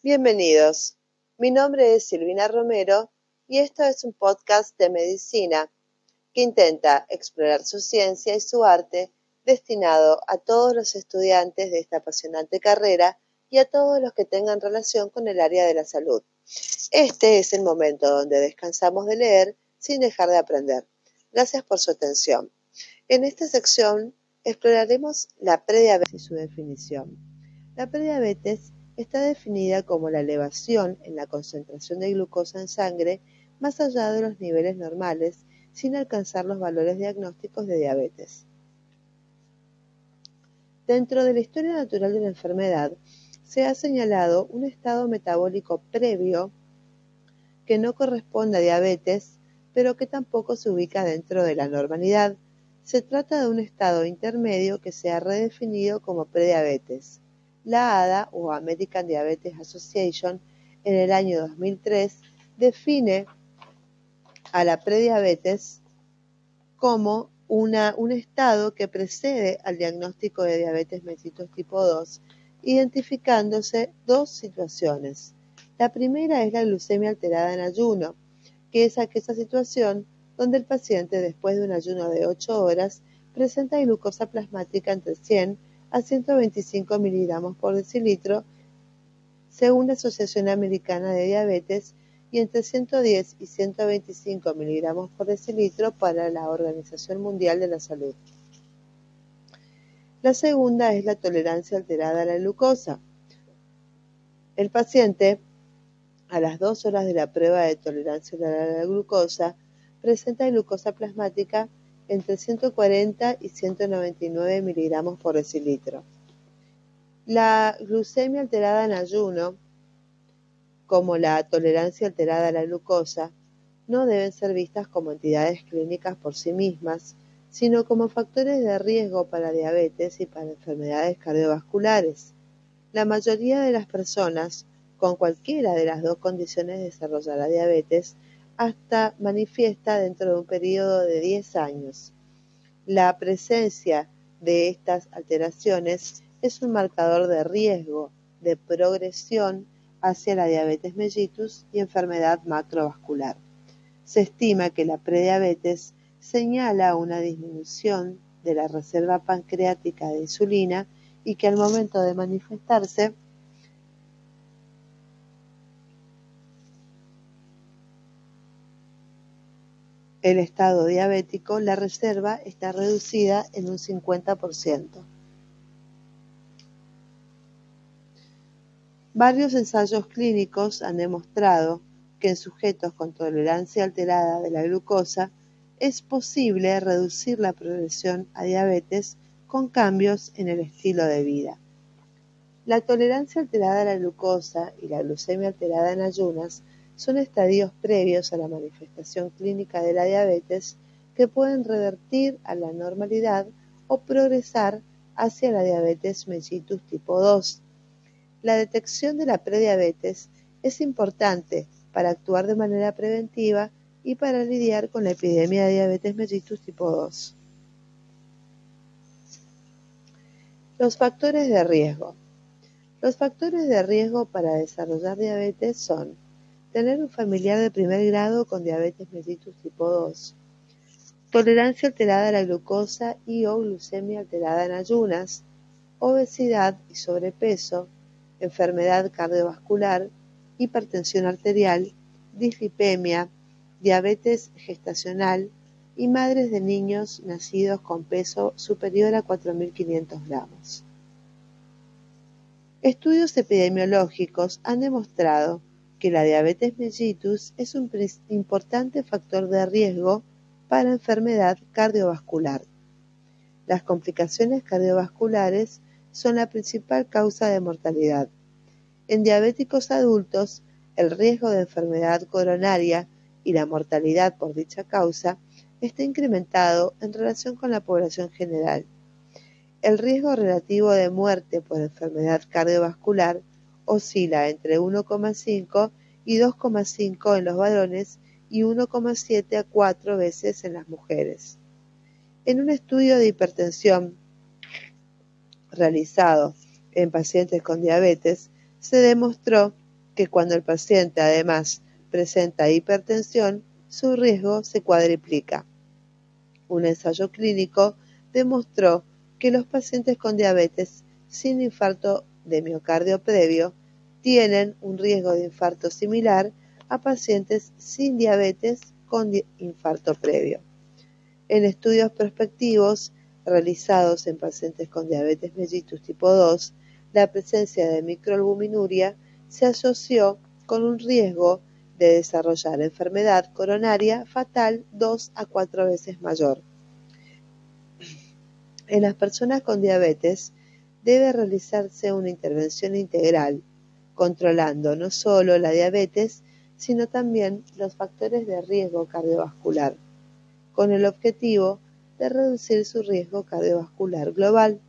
Bienvenidos. Mi nombre es Silvina Romero y esto es un podcast de medicina que intenta explorar su ciencia y su arte destinado a todos los estudiantes de esta apasionante carrera y a todos los que tengan relación con el área de la salud. Este es el momento donde descansamos de leer sin dejar de aprender. Gracias por su atención. En esta sección exploraremos la prediabetes y su definición. La prediabetes está definida como la elevación en la concentración de glucosa en sangre más allá de los niveles normales sin alcanzar los valores diagnósticos de diabetes. Dentro de la historia natural de la enfermedad, se ha señalado un estado metabólico previo que no corresponde a diabetes, pero que tampoco se ubica dentro de la normalidad. Se trata de un estado intermedio que se ha redefinido como prediabetes la ADA o American Diabetes Association en el año 2003 define a la prediabetes como una, un estado que precede al diagnóstico de diabetes mellitus tipo 2, identificándose dos situaciones. La primera es la glucemia alterada en ayuno, que es aquella situación donde el paciente después de un ayuno de 8 horas presenta glucosa plasmática entre 100 a 125 miligramos por decilitro, según la Asociación Americana de Diabetes, y entre 110 y 125 miligramos por decilitro para la Organización Mundial de la Salud. La segunda es la tolerancia alterada a la glucosa. El paciente, a las dos horas de la prueba de tolerancia a la glucosa, presenta glucosa plasmática entre 140 y 199 miligramos por decilitro. La glucemia alterada en ayuno, como la tolerancia alterada a la glucosa, no deben ser vistas como entidades clínicas por sí mismas, sino como factores de riesgo para diabetes y para enfermedades cardiovasculares. La mayoría de las personas con cualquiera de las dos condiciones desarrollará diabetes hasta manifiesta dentro de un periodo de 10 años. La presencia de estas alteraciones es un marcador de riesgo de progresión hacia la diabetes mellitus y enfermedad macrovascular. Se estima que la prediabetes señala una disminución de la reserva pancreática de insulina y que al momento de manifestarse el estado diabético, la reserva está reducida en un 50%. Varios ensayos clínicos han demostrado que en sujetos con tolerancia alterada de la glucosa es posible reducir la progresión a diabetes con cambios en el estilo de vida. La tolerancia alterada a la glucosa y la glucemia alterada en ayunas son estadios previos a la manifestación clínica de la diabetes que pueden revertir a la normalidad o progresar hacia la diabetes mellitus tipo 2. La detección de la prediabetes es importante para actuar de manera preventiva y para lidiar con la epidemia de diabetes mellitus tipo 2. Los factores de riesgo. Los factores de riesgo para desarrollar diabetes son Tener un familiar de primer grado con diabetes mellitus tipo 2. Tolerancia alterada a la glucosa y o glucemia alterada en ayunas. Obesidad y sobrepeso. Enfermedad cardiovascular. Hipertensión arterial. Dislipemia. Diabetes gestacional. Y madres de niños nacidos con peso superior a 4.500 gramos. Estudios epidemiológicos han demostrado que la diabetes mellitus es un importante factor de riesgo para enfermedad cardiovascular. Las complicaciones cardiovasculares son la principal causa de mortalidad. En diabéticos adultos, el riesgo de enfermedad coronaria y la mortalidad por dicha causa está incrementado en relación con la población general. El riesgo relativo de muerte por enfermedad cardiovascular oscila entre 1,5 y 2,5 en los varones y 1,7 a 4 veces en las mujeres. En un estudio de hipertensión realizado en pacientes con diabetes, se demostró que cuando el paciente además presenta hipertensión, su riesgo se cuadriplica. Un ensayo clínico demostró que los pacientes con diabetes sin infarto de miocardio previo tienen un riesgo de infarto similar a pacientes sin diabetes con infarto previo. En estudios prospectivos realizados en pacientes con diabetes mellitus tipo 2, la presencia de microalbuminuria se asoció con un riesgo de desarrollar enfermedad coronaria fatal dos a cuatro veces mayor. En las personas con diabetes debe realizarse una intervención integral, controlando no solo la diabetes, sino también los factores de riesgo cardiovascular, con el objetivo de reducir su riesgo cardiovascular global.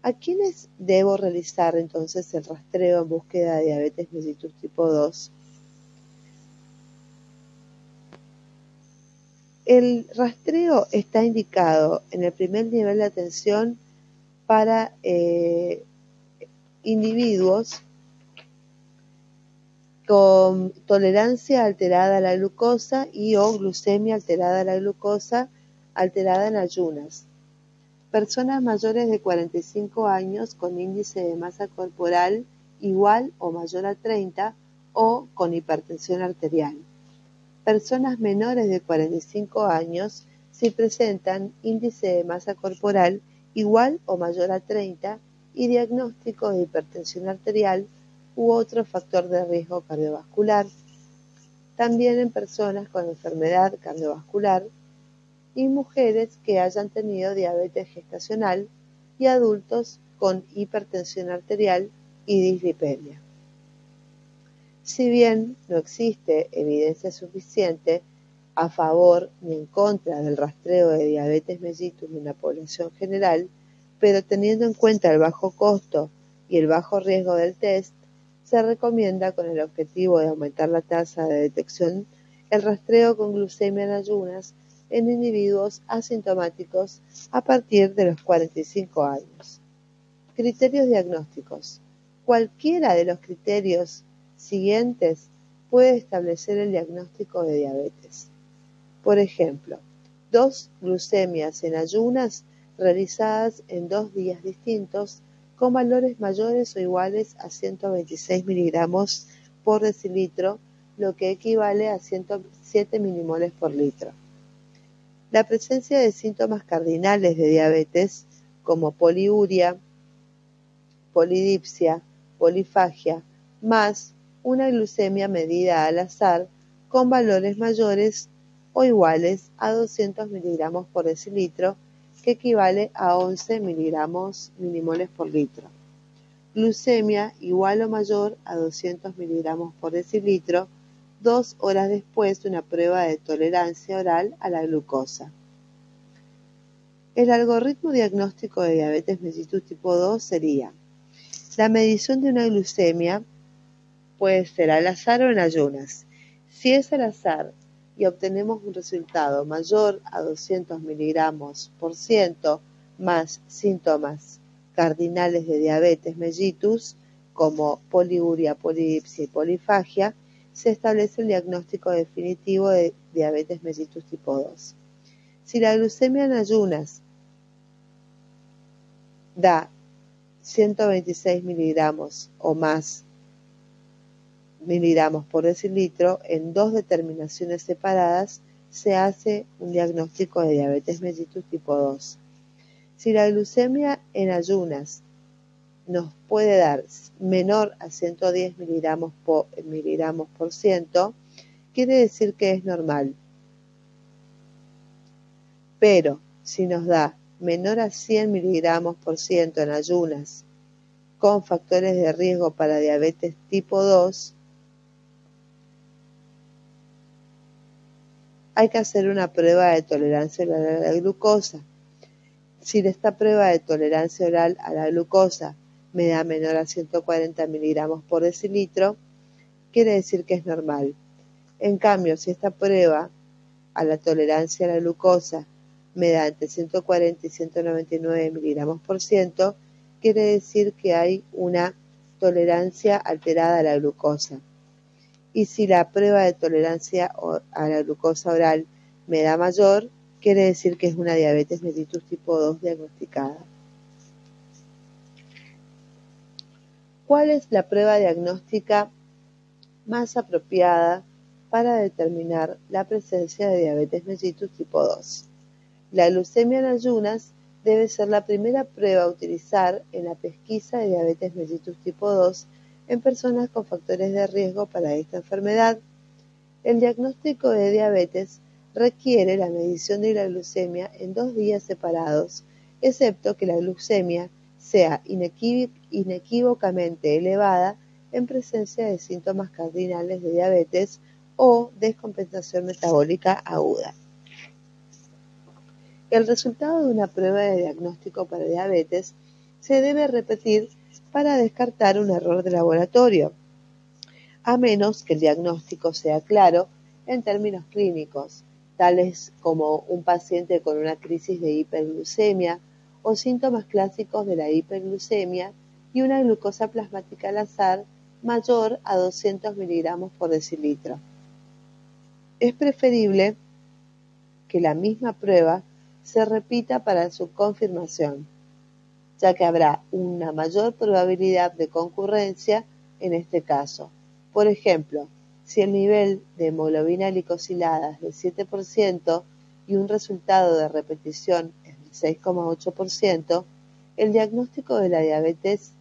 ¿A quiénes debo realizar entonces el rastreo en búsqueda de diabetes mellitus tipo 2? El rastreo está indicado en el primer nivel de atención para eh, individuos con tolerancia alterada a la glucosa y o glucemia alterada a la glucosa alterada en ayunas. Personas mayores de 45 años con índice de masa corporal igual o mayor a 30 o con hipertensión arterial personas menores de 45 años si presentan índice de masa corporal igual o mayor a 30 y diagnóstico de hipertensión arterial u otro factor de riesgo cardiovascular. También en personas con enfermedad cardiovascular y mujeres que hayan tenido diabetes gestacional y adultos con hipertensión arterial y dislipemia. Si bien no existe evidencia suficiente a favor ni en contra del rastreo de diabetes mellitus en la población general, pero teniendo en cuenta el bajo costo y el bajo riesgo del test, se recomienda con el objetivo de aumentar la tasa de detección el rastreo con glucemia en ayunas en individuos asintomáticos a partir de los 45 años. Criterios diagnósticos. Cualquiera de los criterios siguientes puede establecer el diagnóstico de diabetes. Por ejemplo, dos glucemias en ayunas realizadas en dos días distintos con valores mayores o iguales a 126 miligramos por decilitro, lo que equivale a 107 milimoles por litro. La presencia de síntomas cardinales de diabetes como poliuria, polidipsia, polifagia, más una glucemia medida al azar con valores mayores o iguales a 200 miligramos por decilitro, que equivale a 11 miligramos milimoles por litro. Glucemia igual o mayor a 200 miligramos por decilitro, dos horas después de una prueba de tolerancia oral a la glucosa. El algoritmo diagnóstico de diabetes mellitus tipo 2 sería la medición de una glucemia puede ser al azar o en ayunas. Si es al azar y obtenemos un resultado mayor a 200 miligramos por ciento más síntomas cardinales de diabetes mellitus, como poliuria, polidipsia y polifagia, se establece el diagnóstico definitivo de diabetes mellitus tipo 2. Si la glucemia en ayunas da 126 miligramos o más miligramos por decilitro en dos determinaciones separadas se hace un diagnóstico de diabetes mellitus tipo 2. Si la glucemia en ayunas nos puede dar menor a 110 miligramos por, miligramos por ciento, quiere decir que es normal. Pero si nos da menor a 100 miligramos por ciento en ayunas con factores de riesgo para diabetes tipo 2, hay que hacer una prueba de tolerancia oral a la glucosa. Si esta prueba de tolerancia oral a la glucosa me da menor a 140 miligramos por decilitro, quiere decir que es normal. En cambio, si esta prueba a la tolerancia a la glucosa me da entre 140 y 199 miligramos por ciento, quiere decir que hay una tolerancia alterada a la glucosa. Y si la prueba de tolerancia a la glucosa oral me da mayor, quiere decir que es una diabetes mellitus tipo 2 diagnosticada. ¿Cuál es la prueba diagnóstica más apropiada para determinar la presencia de diabetes mellitus tipo 2? La glucemia en ayunas debe ser la primera prueba a utilizar en la pesquisa de diabetes mellitus tipo 2 en personas con factores de riesgo para esta enfermedad. El diagnóstico de diabetes requiere la medición de la glucemia en dos días separados, excepto que la glucemia sea inequívocamente elevada en presencia de síntomas cardinales de diabetes o descompensación metabólica aguda. El resultado de una prueba de diagnóstico para diabetes se debe repetir para descartar un error de laboratorio, a menos que el diagnóstico sea claro en términos clínicos, tales como un paciente con una crisis de hiperglucemia o síntomas clásicos de la hiperglucemia y una glucosa plasmática al azar mayor a 200 miligramos por decilitro. Es preferible que la misma prueba se repita para su confirmación, ya que habrá una mayor probabilidad de concurrencia en este caso. Por ejemplo, si el nivel de hemoglobina glicosilada es del 7% y un resultado de repetición es del 6,8%, el diagnóstico de la diabetes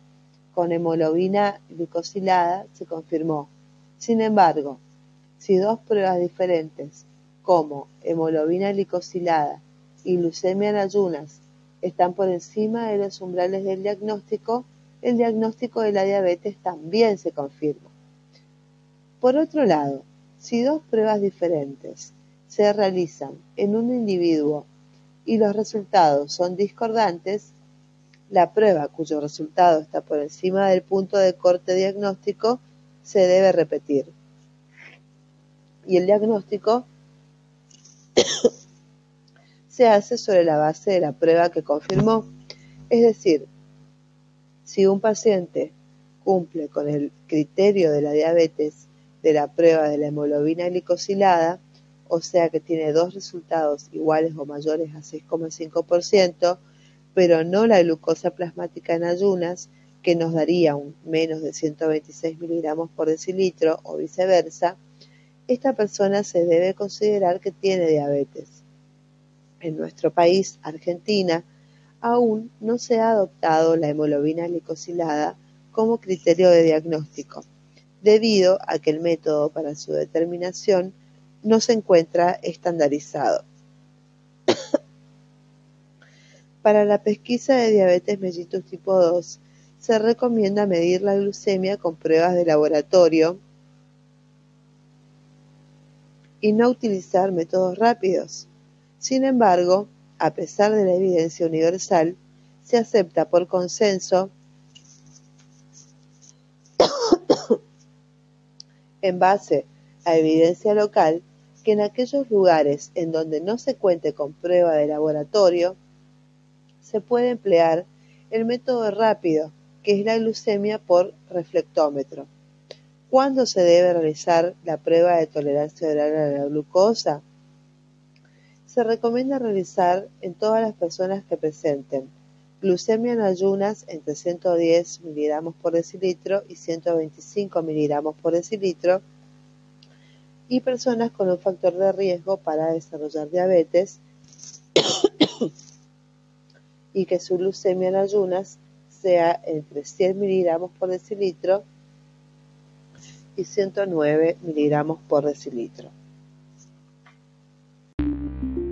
con hemoglobina glicosilada se confirmó. Sin embargo, si dos pruebas diferentes, como hemoglobina glicosilada y glucemia en ayunas, están por encima de los umbrales del diagnóstico, el diagnóstico de la diabetes también se confirma. Por otro lado, si dos pruebas diferentes se realizan en un individuo y los resultados son discordantes, la prueba cuyo resultado está por encima del punto de corte diagnóstico se debe repetir. Y el diagnóstico se hace sobre la base de la prueba que confirmó. Es decir, si un paciente cumple con el criterio de la diabetes de la prueba de la hemoglobina glicosilada, o sea que tiene dos resultados iguales o mayores a 6,5%, pero no la glucosa plasmática en ayunas, que nos daría un menos de 126 miligramos por decilitro o viceversa, esta persona se debe considerar que tiene diabetes. En nuestro país, Argentina, aún no se ha adoptado la hemoglobina glicosilada como criterio de diagnóstico debido a que el método para su determinación no se encuentra estandarizado. para la pesquisa de diabetes mellitus tipo 2, se recomienda medir la glucemia con pruebas de laboratorio y no utilizar métodos rápidos. Sin embargo, a pesar de la evidencia universal, se acepta por consenso en base a evidencia local que en aquellos lugares en donde no se cuente con prueba de laboratorio, se puede emplear el método rápido, que es la glucemia por reflectómetro. ¿Cuándo se debe realizar la prueba de tolerancia oral a la glucosa? Se recomienda realizar en todas las personas que presenten Glucemia en ayunas entre 110 miligramos por decilitro y 125 miligramos por decilitro y personas con un factor de riesgo para desarrollar diabetes y que su glucemia en ayunas sea entre 100 miligramos por decilitro y 109 miligramos por decilitro.